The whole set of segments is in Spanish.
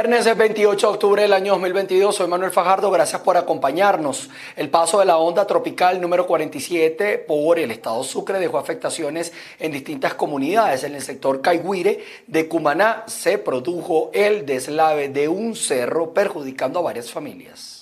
Viernes 28 de octubre del año 2022, soy Manuel Fajardo, gracias por acompañarnos. El paso de la onda tropical número 47 por el estado Sucre dejó afectaciones en distintas comunidades. En el sector Caiguire de Cumaná se produjo el deslave de un cerro perjudicando a varias familias.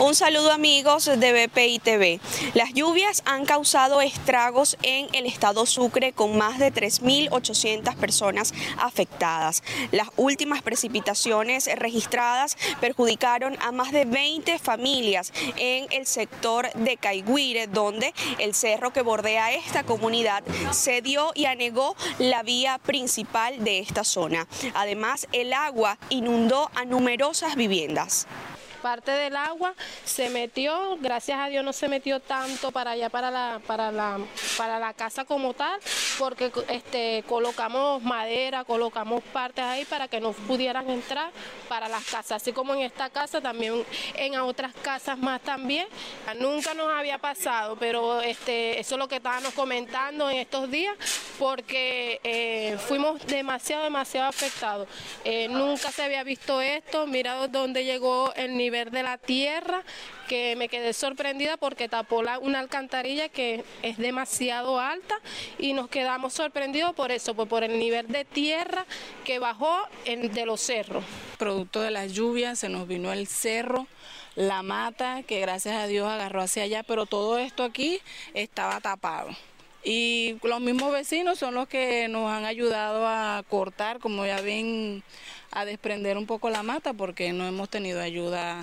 Un saludo amigos de BPI TV. Las lluvias han causado estragos en el estado Sucre con más de 3.800 personas afectadas. Las últimas precipitaciones registradas perjudicaron a más de 20 familias en el sector de Caiguire, donde el cerro que bordea esta comunidad cedió y anegó la vía principal de esta zona. Además, el agua inundó a numerosas viviendas parte del agua se metió, gracias a Dios no se metió tanto para allá, para la, para la, para la casa como tal, porque este, colocamos madera, colocamos partes ahí para que no pudieran entrar para las casas, así como en esta casa, también en otras casas más también. Nunca nos había pasado, pero este, eso es lo que estábamos comentando en estos días, porque eh, fuimos demasiado, demasiado afectados. Eh, nunca se había visto esto, mira dónde llegó el nivel nivel de la tierra, que me quedé sorprendida porque tapó una alcantarilla que es demasiado alta y nos quedamos sorprendidos por eso, pues por el nivel de tierra que bajó en, de los cerros. Producto de las lluvias se nos vino el cerro, la mata, que gracias a Dios agarró hacia allá, pero todo esto aquí estaba tapado. Y los mismos vecinos son los que nos han ayudado a cortar, como ya ven, a desprender un poco la mata porque no hemos tenido ayuda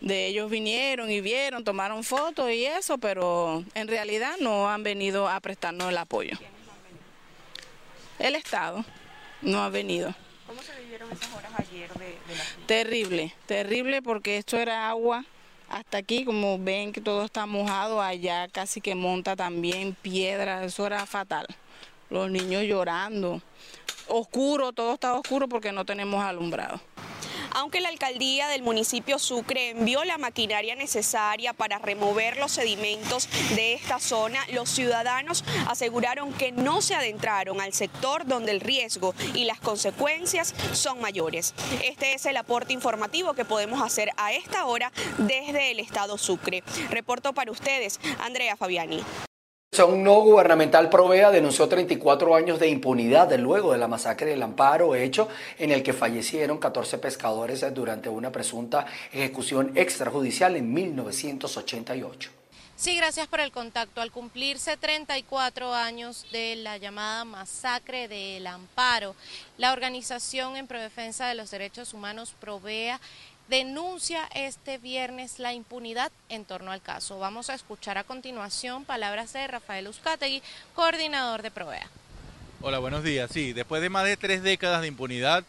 de ellos vinieron y vieron, tomaron fotos y eso, pero en realidad no han venido a prestarnos el apoyo. El Estado no ha venido. ¿Cómo se vivieron esas horas ayer de, la Terrible, terrible porque esto era agua hasta aquí, como ven que todo está mojado, allá casi que monta también piedras, eso era fatal. Los niños llorando oscuro, todo está oscuro porque no tenemos alumbrado. Aunque la alcaldía del municipio Sucre envió la maquinaria necesaria para remover los sedimentos de esta zona, los ciudadanos aseguraron que no se adentraron al sector donde el riesgo y las consecuencias son mayores. Este es el aporte informativo que podemos hacer a esta hora desde el estado Sucre. Reporto para ustedes, Andrea Fabiani. Un no gubernamental Provea denunció 34 años de impunidad luego de la masacre del Amparo, hecho en el que fallecieron 14 pescadores durante una presunta ejecución extrajudicial en 1988. Sí, gracias por el contacto. Al cumplirse 34 años de la llamada masacre del Amparo, la Organización en Prodefensa de los Derechos Humanos Provea denuncia este viernes la impunidad en torno al caso. Vamos a escuchar a continuación palabras de Rafael Uzcategui, coordinador de Provea. Hola, buenos días. Sí, después de más de tres décadas de impunidad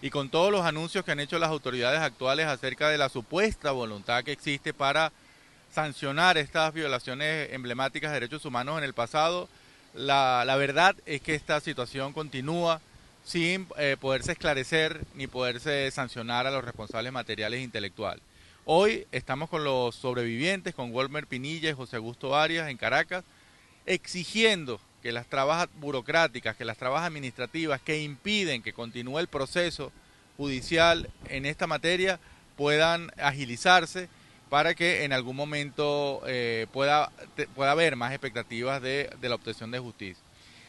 y con todos los anuncios que han hecho las autoridades actuales acerca de la supuesta voluntad que existe para sancionar estas violaciones emblemáticas de derechos humanos en el pasado, la, la verdad es que esta situación continúa sin eh, poderse esclarecer ni poderse sancionar a los responsables materiales e intelectuales. Hoy estamos con los sobrevivientes, con Walmer Pinilla y José Augusto Arias en Caracas, exigiendo que las trabas burocráticas, que las trabas administrativas que impiden que continúe el proceso judicial en esta materia puedan agilizarse para que en algún momento eh, pueda, pueda haber más expectativas de la obtención de justicia.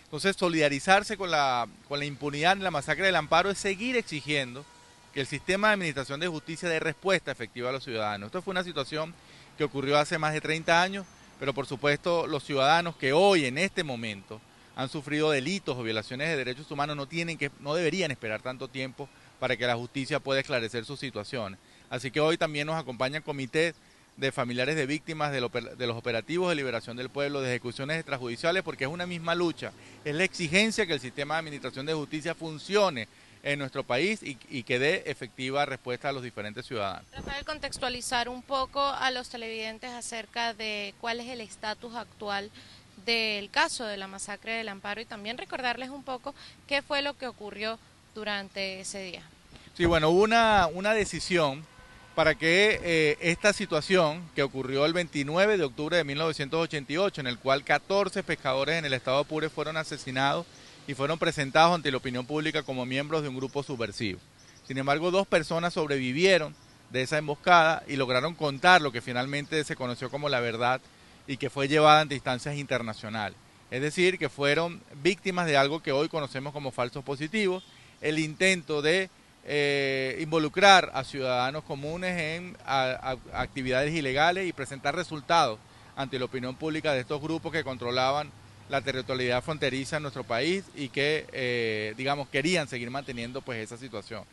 Entonces, solidarizarse con la, con la impunidad en la masacre del Amparo es seguir exigiendo que el sistema de administración de justicia dé respuesta efectiva a los ciudadanos. Esto fue una situación que ocurrió hace más de 30 años, pero por supuesto los ciudadanos que hoy, en este momento, han sufrido delitos o violaciones de derechos humanos no, tienen que, no deberían esperar tanto tiempo para que la justicia pueda esclarecer sus situaciones. Así que hoy también nos acompañan comités de familiares de víctimas de, los operativos de liberación del pueblo, de ejecuciones extrajudiciales, porque es una misma lucha. Es la exigencia que el sistema de administración de justicia funcione en nuestro país y, y, que dé efectiva respuesta a los diferentes ciudadanos. Rafael, contextualizar un poco a los televidentes acerca de cuál es el estatus actual del caso de la masacre del Amparo y también recordarles un poco qué fue lo que ocurrió durante ese día. Sí, bueno, hubo una, una decisión para que eh, esta situación que ocurrió el 29 de octubre de 1988, en el cual 14 pescadores en el estado Apure fueron asesinados y fueron presentados ante la opinión pública como miembros de un grupo subversivo. Sin embargo, dos personas sobrevivieron de esa emboscada y lograron contar lo que finalmente se conoció como la verdad y que fue llevada ante instancias internacionales. Es decir, que fueron víctimas de algo que hoy conocemos como falsos positivos, el intento de eh, involucrar a ciudadanos comunes en actividades ilegales y presentar resultados ante la opinión pública de estos grupos que controlaban la territorialidad fronteriza en nuestro país y que, eh, digamos, querían seguir manteniendo pues esa situación.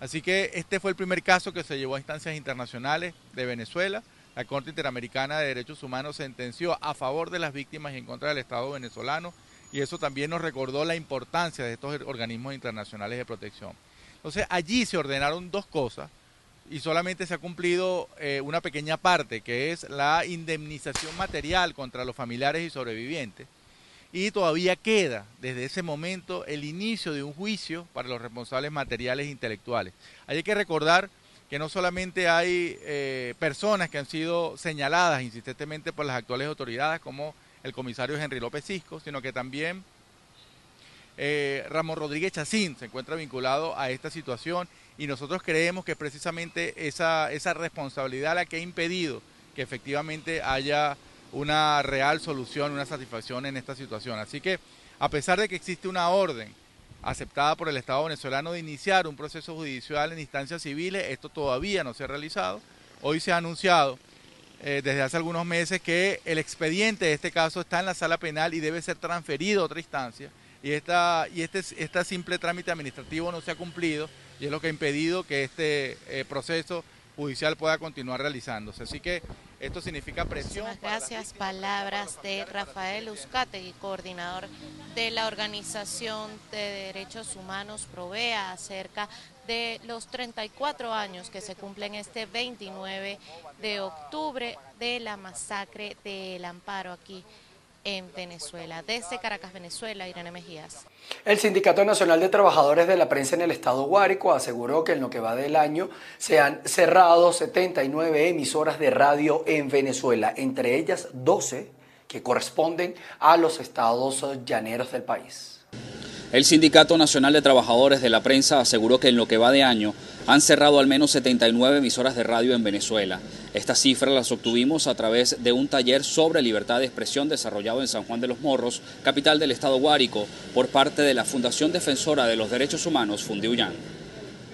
Así que este fue el primer caso que se llevó a instancias internacionales de Venezuela. La Corte Interamericana de Derechos Humanos sentenció a favor de las víctimas y en contra del Estado venezolano y eso también nos recordó la importancia de estos organismos internacionales de protección. Entonces allí se ordenaron dos cosas y solamente se ha cumplido eh, una pequeña parte, que es la indemnización material contra los familiares y sobrevivientes y todavía queda desde ese momento el inicio de un juicio para los responsables materiales e intelectuales. Hay que recordar que no solamente hay eh, personas que han sido señaladas insistentemente por las actuales autoridades, como el comisario Henry López Cisco, sino que también eh, Ramón Rodríguez Chacín se encuentra vinculado a esta situación y nosotros creemos que precisamente esa, esa responsabilidad la que ha impedido que efectivamente haya una real solución, una satisfacción en esta situación. Así que, a pesar de que existe una orden aceptada por el Estado venezolano de iniciar un proceso judicial en instancias civiles, esto todavía no se ha realizado. Hoy se ha anunciado eh, desde hace algunos meses que el expediente de este caso está en la sala penal y debe ser transferido a otra instancia. Y, esta, y este, este simple trámite administrativo no se ha cumplido y es lo que ha impedido que este eh, proceso judicial pueda continuar realizándose. Así que esto significa presión. Muchas gracias. Palabras de Rafael Uzcategui, coordinador de la Organización de Derechos Humanos Provea, acerca de los 34 años que se cumplen este 29 de octubre de la masacre del Amparo aquí en Venezuela. Desde Caracas, Venezuela, Irene Mejías. El Sindicato Nacional de Trabajadores de la Prensa en el Estado Guárico aseguró que en lo que va del año se han cerrado 79 emisoras de radio en Venezuela, entre ellas 12 que corresponden a los estados llaneros del país. El Sindicato Nacional de Trabajadores de la Prensa aseguró que en lo que va de año han cerrado al menos 79 emisoras de radio en Venezuela. Estas cifras las obtuvimos a través de un taller sobre libertad de expresión desarrollado en San Juan de los Morros, capital del estado Guárico, por parte de la Fundación Defensora de los Derechos Humanos, Fundiuyan.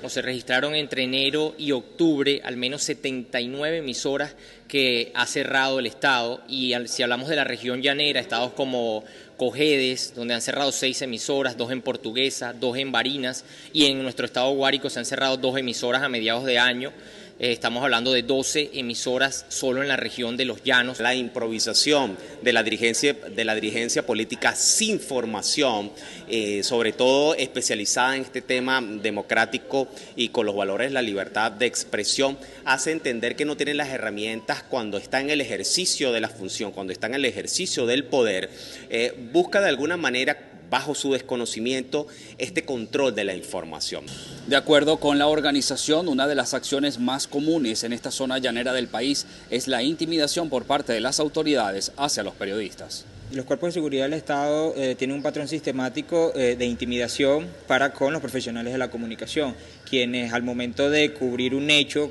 Se registraron entre enero y octubre al menos 79 emisoras que ha cerrado el Estado y si hablamos de la región llanera, estados como Cojedes, donde han cerrado seis emisoras, dos en Portuguesa, dos en Barinas y en nuestro estado Guárico se han cerrado dos emisoras a mediados de año. Eh, estamos hablando de 12 emisoras solo en la región de los Llanos. La improvisación de la dirigencia, de la dirigencia política sin formación, eh, sobre todo especializada en este tema democrático y con los valores de la libertad de expresión, hace entender que no tienen las herramientas cuando está en el ejercicio de la función, cuando está en el ejercicio del poder, eh, busca de alguna manera bajo su desconocimiento este control de la información. De acuerdo con la organización, una de las acciones más comunes en esta zona llanera del país es la intimidación por parte de las autoridades hacia los periodistas. Los cuerpos de seguridad del Estado eh, tienen un patrón sistemático eh, de intimidación para con los profesionales de la comunicación, quienes al momento de cubrir un hecho,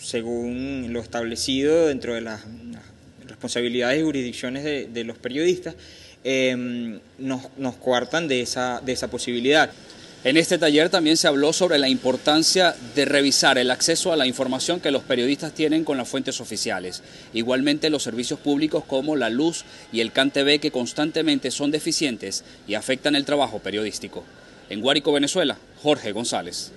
según lo establecido dentro de las, responsabilidades y jurisdicciones de los periodistas, Em, nos, nos coartan de esa, de esa posibilidad. En este taller también se habló sobre la importancia de revisar el acceso a la información que los periodistas tienen con las fuentes oficiales. Igualmente los servicios públicos como la luz y el CanTV que constantemente son deficientes y afectan el trabajo periodístico. En Guárico, Venezuela, Jorge González.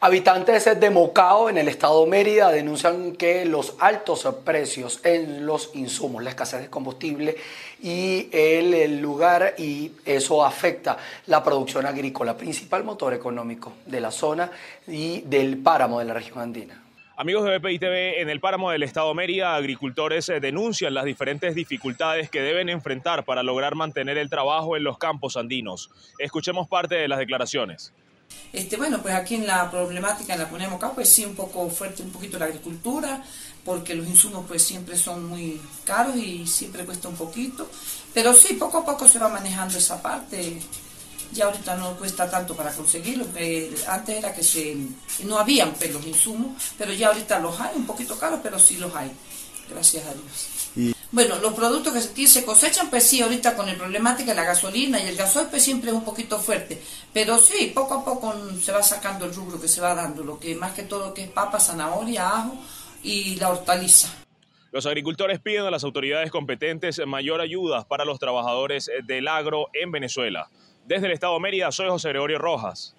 Habitantes de Mocao, en el estado Mérida, denuncian que los altos precios en los insumos, la escasez de combustible y el, lugar, y eso afecta la producción agrícola, principal motor económico de la zona y del páramo de la región andina. Amigos de BPI TV, en el páramo del estado Mérida, agricultores eh, denuncian las diferentes dificultades que deben enfrentar para lograr mantener el trabajo en los campos andinos. Escuchemos parte de las declaraciones. Este, bueno, pues aquí en la problemática en la ponemos acá, pues sí un poco fuerte un poquito la agricultura, porque los insumos pues siempre son muy caros y siempre cuesta un poquito, pero sí, poco a poco se va manejando esa parte. Ya ahorita no cuesta tanto para conseguirlo, que antes era que se, no habían pues, los insumos, pero ya ahorita los hay, un poquito caros, pero sí los hay, gracias a Dios. Bueno, los productos que se, se cosechan, pues sí, ahorita con el problemática de la gasolina y el gasoil, pues siempre es un poquito fuerte. Pero sí, poco a poco se va sacando el rubro que se va dando, lo que más que todo que es papa, zanahoria, ajo y la hortaliza. Los agricultores piden a las autoridades competentes mayor ayuda para los trabajadores del agro en Venezuela. Desde el Estado de Mérida, soy José Gregorio Rojas,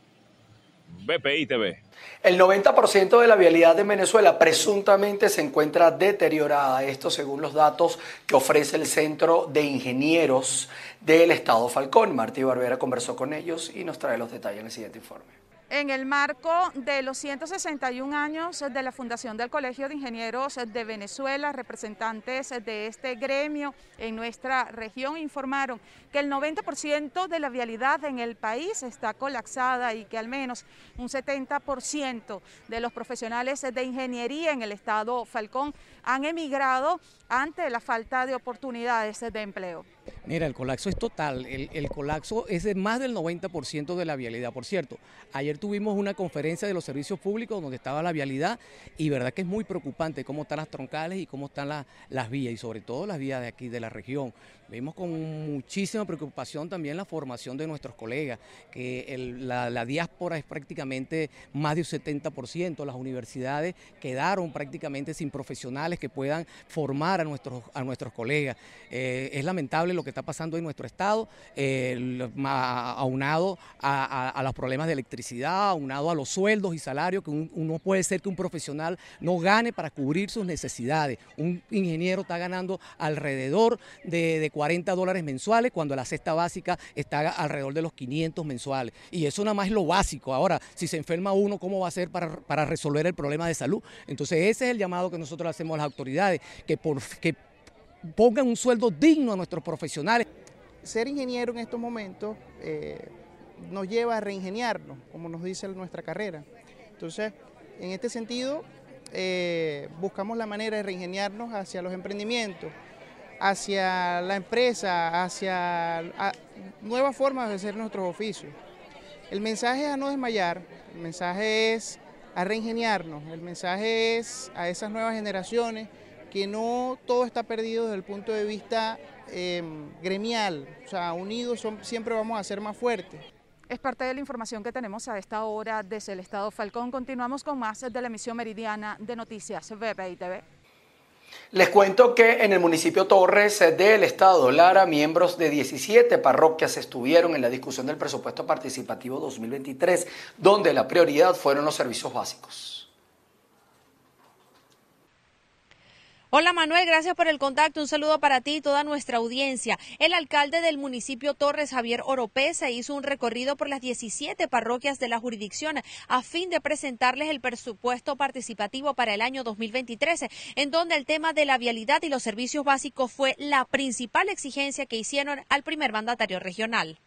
BPI TV. El 90% de la vialidad de Venezuela presuntamente se encuentra deteriorada, esto según los datos que ofrece el Centro de Ingenieros del Estado Falcón. Martí Barbera conversó con ellos y nos trae los detalles en el siguiente informe en el marco de los 161 años de la fundación del Colegio de Ingenieros de Venezuela, representantes de este gremio en nuestra región informaron que el 90% de la vialidad en el país está colapsada y que al menos un 70% de los profesionales de ingeniería en el estado Falcón han emigrado ante la falta de oportunidades de empleo. Mira, el colapso es total, el, colapso es de más del 90% de la vialidad. Por cierto, ayer tuvimos una conferencia de los servicios públicos donde estaba la vialidad y verdad que es muy preocupante cómo están las troncales y cómo están las vías y sobre todo las vías de aquí de la región. Vemos con muchísima preocupación también la formación de nuestros colegas, que la, diáspora es prácticamente más de un 70%, las universidades quedaron prácticamente sin profesionales que puedan formar a nuestros, a nuestros colegas. Eh, es lamentable lo que está pasando en nuestro estado, eh, aunado a, los problemas de electricidad, aunado a los sueldos y salarios, que uno puede ser que un profesional no gane para cubrir sus necesidades. Un ingeniero está ganando alrededor de, de 40 dólares mensuales cuando la cesta básica está alrededor de los 500 mensuales. Y eso nada más es lo básico. Ahora, si se enferma uno, ¿cómo va a ser para, resolver el problema de salud? Entonces ese es el llamado que nosotros hacemos a las autoridades, que, por, que pongan un sueldo digno a nuestros profesionales. Ser ingeniero en estos momentos eh, nos lleva a reingeniarnos, como nos dice nuestra carrera. Entonces, en este sentido, eh, buscamos la manera de reingeniarnos hacia los emprendimientos, hacia la empresa, hacia nuevas formas de hacer nuestros oficios. El mensaje es a no desmayar, el mensaje es a reingeniarnos, el mensaje es a esas nuevas generaciones que no todo está perdido desde el punto de vista em, gremial, o sea, unidos siempre vamos a ser más fuertes. Es parte de la información que tenemos a esta hora desde el Estado Falcón. Continuamos con más de la emisión meridiana de Noticias BPI TV. Les cuento que en el municipio Torres del estado Lara, miembros de 17 parroquias estuvieron en la discusión del presupuesto participativo 2023, donde la prioridad fueron los servicios básicos. Hola Manuel, gracias por el contacto. Un saludo para ti y toda nuestra audiencia. El alcalde del municipio Torres, Javier Oropesa, hizo un recorrido por las 17 parroquias de la jurisdicción a fin de presentarles el presupuesto participativo para el año 2023, en donde el tema de la vialidad y los servicios básicos fue la principal exigencia que hicieron al primer mandatario regional.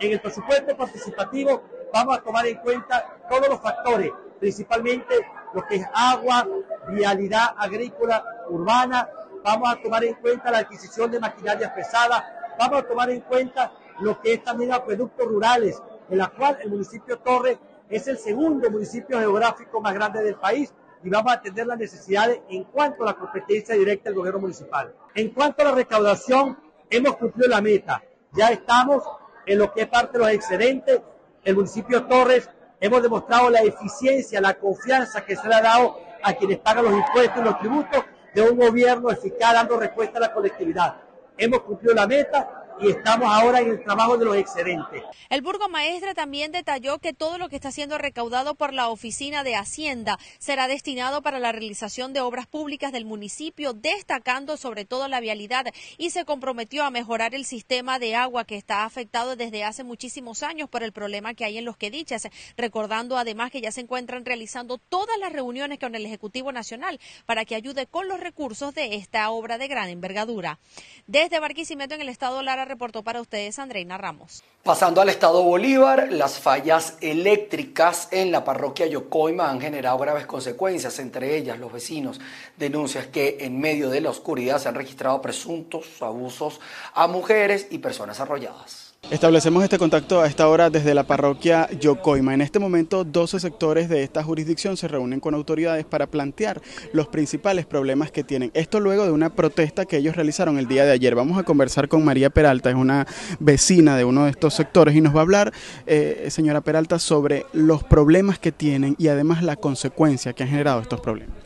En el presupuesto participativo vamos a tomar en cuenta todos los factores, principalmente lo que es agua, vialidad agrícola urbana, vamos a tomar en cuenta la adquisición de maquinarias pesadas, vamos a tomar en cuenta lo que es también acueductos rurales, en la cual el municipio Torre es el segundo municipio geográfico más grande del país y vamos a atender las necesidades en cuanto a la competencia directa del gobierno municipal. En cuanto a la recaudación, hemos cumplido la meta. Ya estamos en lo que es parte de los excedentes. El municipio Torres hemos demostrado la eficiencia, la confianza que se le ha dado a quienes pagan los impuestos y los tributos de un gobierno eficaz dando respuesta a la colectividad. Hemos cumplido la meta y estamos ahora en el trabajo de los excedentes. El burgomaestre también detalló que todo lo que está siendo recaudado por la Oficina de Hacienda será destinado para la realización de obras públicas del municipio, destacando sobre todo la vialidad y se comprometió a mejorar el sistema de agua que está afectado desde hace muchísimos años por el problema que hay en los que dichas, recordando además que ya se encuentran realizando todas las reuniones con el Ejecutivo Nacional para que ayude con los recursos de esta obra de gran envergadura. Desde Barquisimeto en el estado Lara reportó para ustedes Andreina Ramos. Pasando al estado Bolívar, las fallas eléctricas en la parroquia Yocoima han generado graves consecuencias, entre ellas los vecinos denuncias que en medio de la oscuridad se han registrado presuntos abusos a mujeres y personas arrolladas. Establecemos este contacto a esta hora desde la parroquia Yocoima. En este momento, 12 sectores de esta jurisdicción se reúnen con autoridades para plantear los principales problemas que tienen. Esto luego de una protesta que ellos realizaron el día de ayer. Vamos a conversar con María Peralta, es una vecina de uno de estos sectores y nos va a hablar, eh, señora Peralta, sobre los problemas que tienen y además la consecuencia que han generado estos problemas.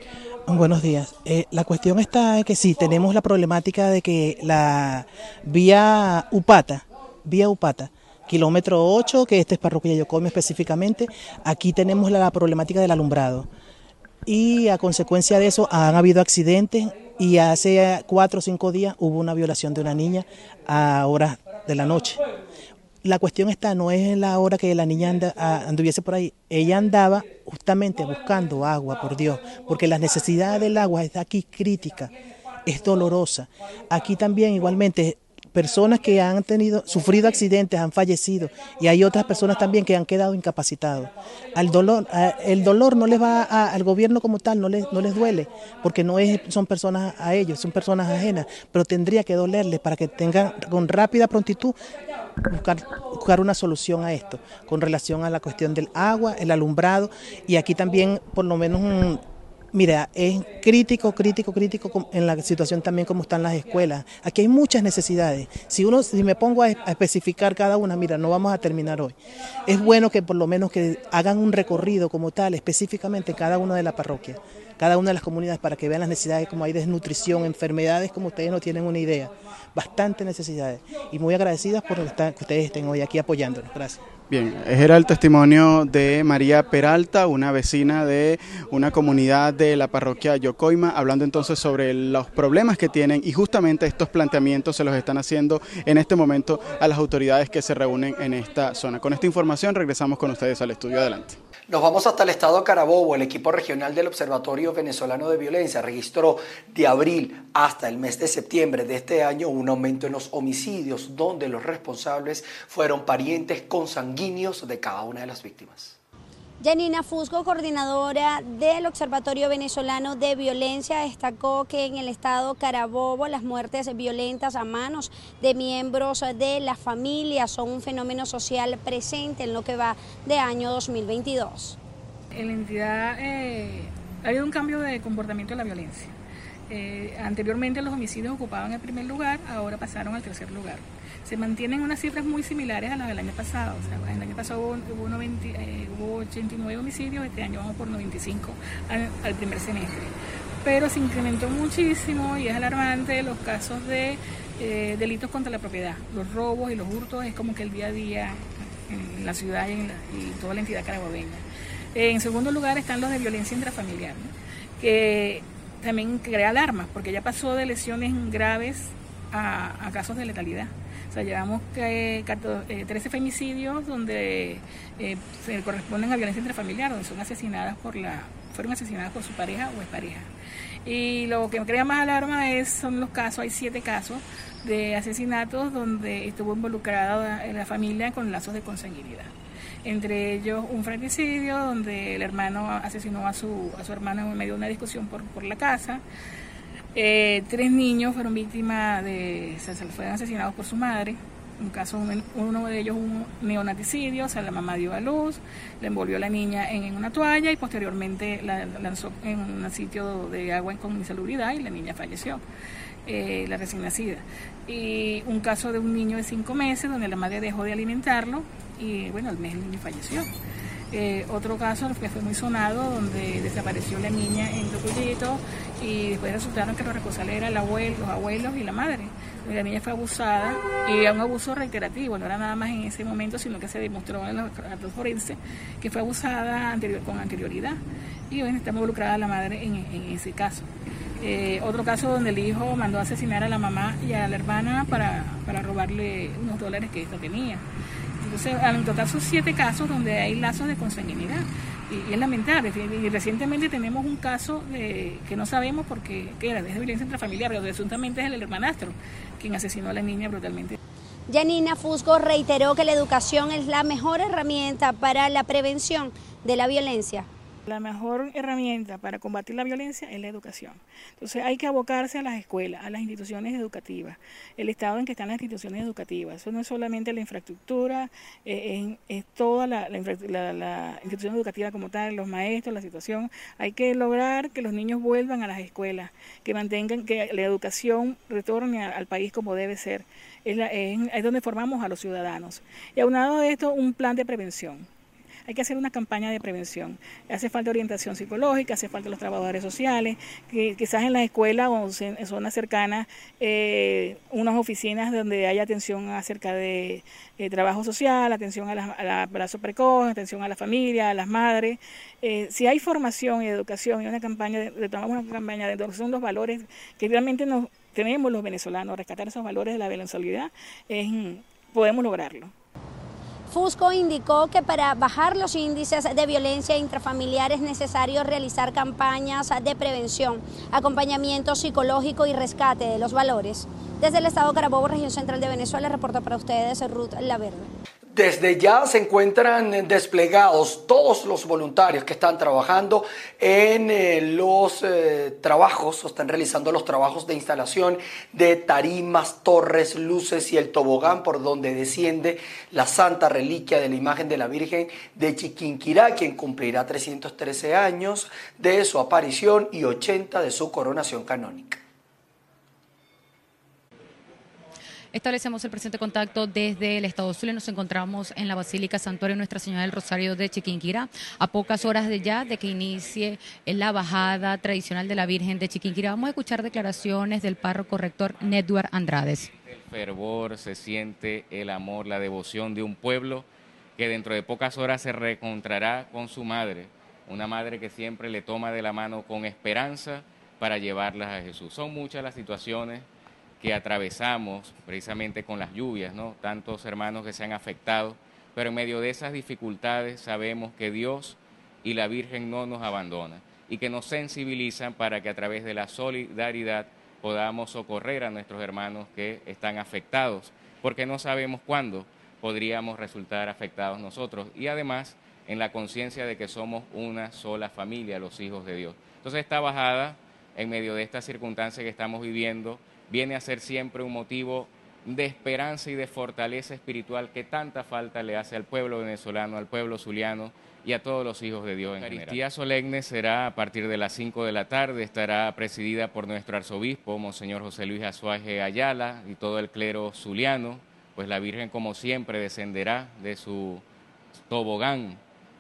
Buenos días. Eh, la cuestión está en que sí, tenemos la problemática de que la vía Upata, vía Upata, kilómetro 8, que este es parroquia Yocome específicamente, aquí tenemos la, problemática del alumbrado. Y a consecuencia de eso han habido accidentes y hace cuatro o cinco días hubo una violación de una niña a horas de la noche. La cuestión está, no es en la hora que la niña anduviese por ahí, ella andaba justamente buscando agua, por Dios, porque la necesidad del agua es aquí crítica, es dolorosa. Aquí también igualmente personas que han tenido, sufrido accidentes, han fallecido y hay otras personas también que han quedado incapacitados. Al dolor, el dolor no les va al gobierno como tal, no les, no les duele, porque no es, son personas a ellos, son personas ajenas, pero tendría que dolerles para que tengan con rápida prontitud buscar, buscar una solución a esto, con relación a la cuestión del agua, el alumbrado y aquí también por lo menos un Mira, es crítico, crítico, crítico en la situación también como están las escuelas. Aquí hay muchas necesidades. Si uno, si me pongo a, especificar cada una, mira, no vamos a terminar hoy. Es bueno que por lo menos que hagan un recorrido como tal, específicamente en cada una de las parroquias, cada una de las comunidades, para que vean las necesidades como hay desnutrición, enfermedades, como ustedes no tienen una idea. Bastantes necesidades. Y muy agradecidas por que ustedes estén hoy aquí apoyándonos. Gracias. Bien, era el testimonio de María Peralta, una vecina de una comunidad de la parroquia Yocoima, hablando entonces sobre los problemas que tienen y justamente estos planteamientos se los están haciendo en este momento a las autoridades que se reúnen en esta zona. Con esta información regresamos con ustedes al estudio. Adelante. Nos vamos hasta el estado Carabobo. El equipo regional del Observatorio Venezolano de Violencia registró de abril hasta el mes de septiembre de este año un aumento en los homicidios donde los responsables fueron parientes consanguíneos de cada una de las víctimas. Janina Fusco, coordinadora del Observatorio Venezolano de Violencia, destacó que en el estado Carabobo las muertes violentas a manos de miembros de la familia son un fenómeno social presente en lo que va de año 2022. En la entidad eh, ha habido un cambio de comportamiento de la violencia. Eh, anteriormente los homicidios ocupaban el primer lugar, ahora pasaron al tercer lugar se mantienen unas cifras muy similares a las del año pasado. O sea, el año pasado hubo, 89 eh, homicidios, este año vamos por 95 al, primer semestre. Pero se incrementó muchísimo y es alarmante los casos de eh, delitos contra la propiedad. Los robos y los hurtos es como que el día a día en la ciudad y, en toda la entidad carabobeña. en segundo lugar están los de violencia intrafamiliar, que también crea alarmas, porque ya pasó de lesiones graves a casos de letalidad. O sea, llevamos eh, 13 femicidios donde eh, se corresponden a violencia intrafamiliar, donde son asesinadas por la, fueron asesinadas por su pareja o expareja. Y lo que crea más alarma es, son los casos, hay siete casos de asesinatos donde estuvo involucrada la familia con lazos de consanguinidad. Entre ellos un fratricidio donde el hermano asesinó a su, a su hermano en medio de una discusión por, por la casa. Eh, tres niños fueron víctimas de, se, fueron asesinados por su madre. Un caso, uno de ellos un neonaticidio, o sea, la mamá dio a luz, le envolvió a la niña en, una toalla y posteriormente la lanzó en un sitio de agua con insalubridad y la niña falleció, eh, la recién nacida. Y un caso de un niño de cinco meses donde la madre dejó de alimentarlo y bueno, al mes el niño falleció. Eh, otro caso que fue muy sonado, donde desapareció la niña en Tocuyito y después resultaron que los responsables eran los abuelos y la madre. La niña fue abusada y era un abuso reiterativo, no era nada más en ese momento, sino que se demostró en los datos forenses que fue abusada con anterioridad. Y bueno, está involucrada la madre en, ese caso. Eh, otro caso donde el hijo mandó a asesinar a la mamá y a la hermana para, para robarle unos dólares que esta tenía. En total son siete casos donde hay lazos de consanguinidad. Y, es lamentable. Y recientemente tenemos un caso de, que no sabemos porque qué era, de violencia intrafamiliar, pero presuntamente es el hermanastro quien asesinó a la niña brutalmente. Janina Fusco reiteró que la educación es la mejor herramienta para la prevención de la violencia. La mejor herramienta para combatir la violencia es la educación. Entonces hay que abocarse a las escuelas, a las instituciones educativas, el estado en que están las instituciones educativas. Eso no es solamente la infraestructura, eh, es, toda la, institución educativa como tal, los maestros, la situación. Hay que lograr que los niños vuelvan a las escuelas, que mantengan, que la educación retorne al país como debe ser. Es, es donde formamos a los ciudadanos. Y aunado de esto, un plan de prevención hay que hacer una campaña de prevención. Hace falta orientación psicológica, hace falta los trabajadores sociales, que quizás en la escuela o en zonas cercanas, eh, unas oficinas donde haya atención acerca de trabajo social, atención al abrazo precoz, atención a la familia, a las madres. Eh, si hay formación y educación y una campaña, de, una campaña de son los valores que realmente nos tenemos los venezolanos, rescatar esos valores de la venezolanidad, podemos lograrlo. Fusco indicó que para bajar los índices de violencia intrafamiliar es necesario realizar campañas de prevención, acompañamiento psicológico y rescate de los valores. Desde el Estado Carabobo, región central de Venezuela, reporta para ustedes Ruth Laverde. Desde ya se encuentran desplegados todos los voluntarios que están trabajando en eh, los eh, trabajos, están realizando los trabajos de instalación de tarimas, torres, luces y el tobogán por donde desciende la santa reliquia de la imagen de la Virgen de Chiquinquirá, quien cumplirá 313 años de su aparición y 80 de su coronación canónica. Establecemos el presente contacto desde el Estado Zulia. Nos encontramos en la Basílica Santuario Nuestra Señora del Rosario de Chiquinquirá, a pocas horas de ya de que inicie la bajada tradicional de la Virgen de Chiquinquirá. Vamos a escuchar declaraciones del párroco rector Nedward Andrades. El fervor, se siente el amor, la devoción de un pueblo que dentro de pocas horas se reencontrará con su madre, una madre que siempre le toma de la mano con esperanza para llevarlas a Jesús. Son muchas las situaciones que atravesamos precisamente con las lluvias, ¿no? Tantos hermanos que se han afectado, pero en medio de esas dificultades sabemos que Dios y la Virgen no nos abandonan y que nos sensibilizan para que a través de la solidaridad podamos socorrer a nuestros hermanos que están afectados, porque no sabemos cuándo podríamos resultar afectados nosotros y además en la conciencia de que somos una sola familia, los hijos de Dios. Entonces esta bajada, en medio de esta circunstancia que estamos viviendo, viene a ser siempre un motivo de esperanza y de fortaleza espiritual que tanta falta le hace al pueblo venezolano, al pueblo zuliano y a todos los hijos de Dios en general. La solemne será a partir de las 5 de la tarde, estará presidida por nuestro arzobispo, Monseñor José Luis Azuaje Ayala y todo el clero zuliano, pues la Virgen como siempre descenderá de su tobogán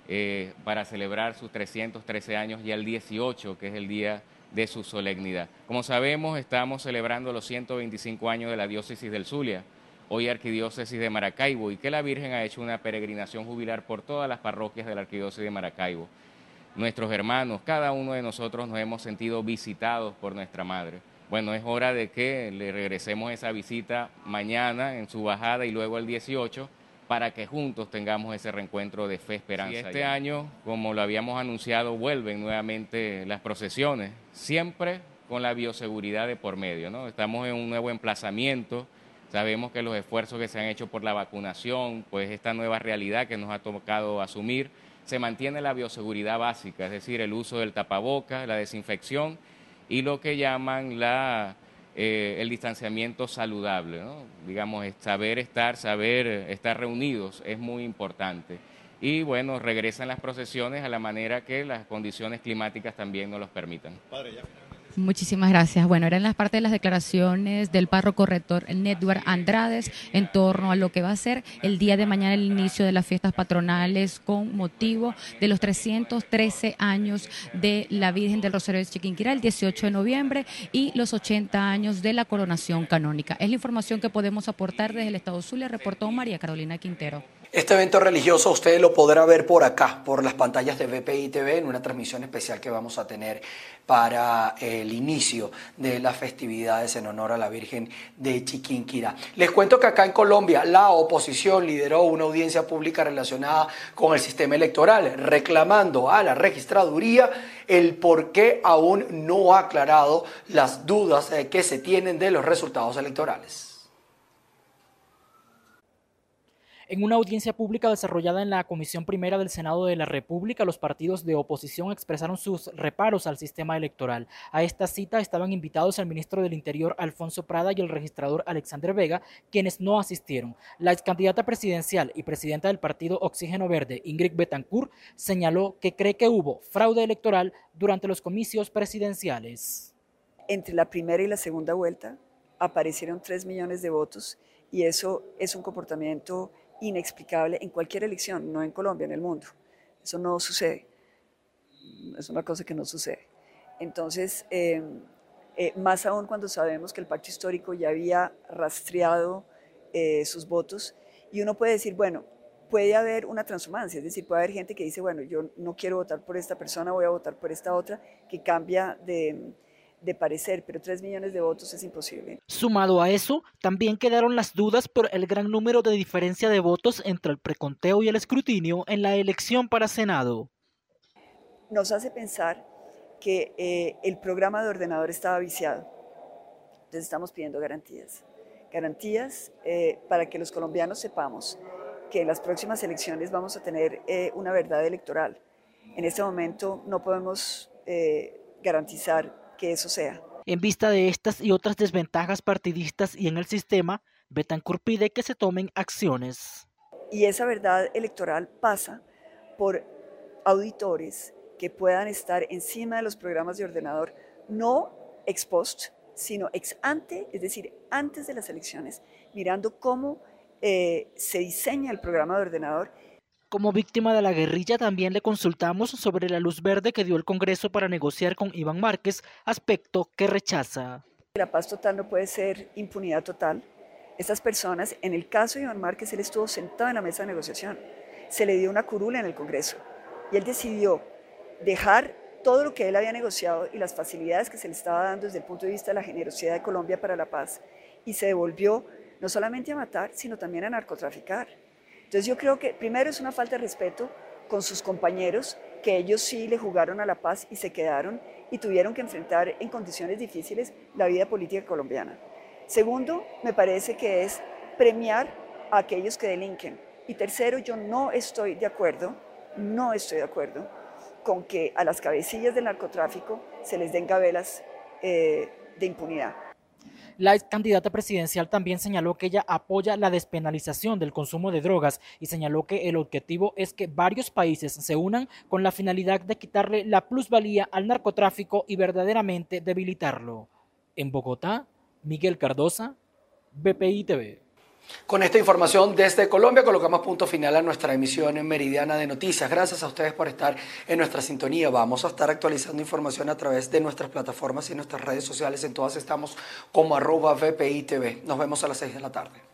eh, para celebrar sus 313 años y el 18, que es el día de su solemnidad. Como sabemos, estamos celebrando los 125 años de la diócesis del Zulia, hoy arquidiócesis de Maracaibo, y que la Virgen ha hecho una peregrinación jubilar por todas las parroquias de la arquidiócesis de Maracaibo. Nuestros hermanos, cada uno de nosotros nos hemos sentido visitados por nuestra Madre. Bueno, es hora de que le regresemos esa visita mañana en su bajada y luego el 18 para que juntos tengamos ese reencuentro de fe, esperanza. Y este año, como lo habíamos anunciado, vuelven nuevamente las procesiones, siempre con la bioseguridad de por medio. ¿no? Estamos en un nuevo emplazamiento, sabemos que los esfuerzos que se han hecho por la vacunación, pues esta nueva realidad que nos ha tocado asumir, se mantiene la bioseguridad básica, es decir, el uso del tapaboca, la desinfección y lo que llaman la eh, el distanciamiento saludable, digamos, saber estar, saber estar reunidos es muy importante. Y bueno, regresan las procesiones a la manera que las condiciones climáticas también nos los permitan. Muchísimas gracias. Bueno, eran las partes de las declaraciones del párroco rector Nedward Andrades en torno a lo que va a ser el día de mañana el inicio de las fiestas patronales con motivo de los 313 años de la Virgen del Rosario de Chiquinquirá el 18 de noviembre y los 80 años de la coronación canónica. Es la información que podemos aportar desde el Estado Zulia, reportó María Carolina Quintero. Este evento religioso usted lo podrá ver por acá, por las pantallas de BPI TV, en una transmisión especial que vamos a tener para el inicio de las festividades en honor a la Virgen de Chiquinquirá. Les cuento que acá en Colombia la oposición lideró una audiencia pública relacionada con el sistema electoral, reclamando a la registraduría el por qué aún no ha aclarado las dudas eh, que se tienen de los resultados electorales. En una audiencia pública desarrollada en la Comisión Primera del Senado de la República, los partidos de oposición expresaron sus reparos al sistema electoral. A esta cita estaban invitados el ministro del Interior Alfonso Prada y el registrador Alexander Vega, quienes no asistieron. La ex candidata presidencial y presidenta del partido Oxígeno Verde, Ingrid Betancourt, señaló que cree que hubo fraude electoral durante los comicios presidenciales. Entre la primera y la segunda vuelta aparecieron 3 millones de votos y eso es un comportamiento inexplicable en cualquier elección, no en Colombia, en el mundo. Eso no sucede. Es una cosa que no sucede. Entonces, em, eh, más aún cuando sabemos que el pacto histórico ya había rastreado eh, sus votos y uno puede decir, bueno, puede haber una transhumancia, es decir, puede haber gente que dice, bueno, yo no quiero votar por esta persona, voy a votar por esta otra, que cambia de, de parecer, pero tres millones de votos es imposible. Sumado a eso, también quedaron las dudas por el gran número de diferencia de votos entre el preconteo y el escrutinio en la elección para Senado. Nos hace pensar que eh, el programa de ordenador estaba viciado. Entonces estamos pidiendo garantías. Garantías eh, para que los colombianos sepamos que en las próximas elecciones vamos a tener eh, una verdad electoral. En este momento no podemos garantizar que eso sea. En vista de estas y otras desventajas partidistas y en el sistema, Betancourt pide que se tomen acciones. Y esa verdad electoral pasa por auditores que puedan estar encima de los programas de ordenador, no ex post, sino ex ante, es decir, antes de las elecciones, mirando cómo eh, se diseña el programa de ordenador como víctima de la guerrilla también le consultamos sobre la luz verde que dio el Congreso para negociar con Iván Márquez, aspecto que rechaza. La paz total no puede ser impunidad total. Estas personas, en el caso de Iván Márquez, él estuvo sentado en la mesa de negociación. Se le dio una curula en el Congreso y él decidió dejar todo lo que él había negociado y las facilidades que se le estaba dando desde el punto de vista de la generosidad de Colombia para la paz y se devolvió no solamente a matar, sino también a narcotraficar. Entonces yo creo que primero es una falta de respeto con sus compañeros, que ellos sí le jugaron a la paz y se quedaron y tuvieron que enfrentar en condiciones difíciles la vida política colombiana. Segundo, me parece que es premiar a aquellos que delinquen. Y tercero, yo no estoy de acuerdo, no estoy de acuerdo con que a las cabecillas del narcotráfico se les den gabelas eh, de impunidad. La candidata presidencial también señaló que ella apoya la despenalización del consumo de drogas y señaló que el objetivo es que varios países se unan con la finalidad de quitarle la plusvalía al narcotráfico y verdaderamente debilitarlo. En Bogotá, Miguel Cardosa, BPI TV. Con esta información desde Colombia colocamos punto final a nuestra emisión Meridiana de Noticias. Gracias a ustedes por estar en nuestra sintonía. Vamos a estar actualizando información a través de nuestras plataformas y nuestras redes sociales. En todas estamos como arroba VPI TV. Nos vemos a las 6 de la tarde.